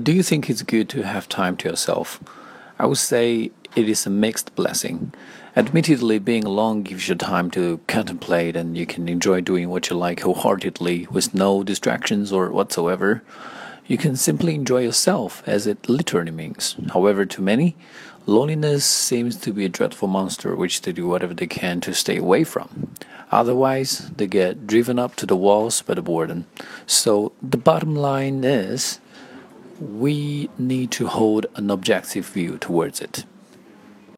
do you think it's good to have time to yourself? I would say it is a mixed blessing. Admittedly, being alone gives you time to contemplate and you can enjoy doing what you like wholeheartedly with no distractions or whatsoever. You can simply enjoy yourself, as it literally means. However, to many, loneliness seems to be a dreadful monster which they do whatever they can to stay away from. Otherwise, they get driven up to the walls by the boredom. So, the bottom line is we need to hold an objective view towards it.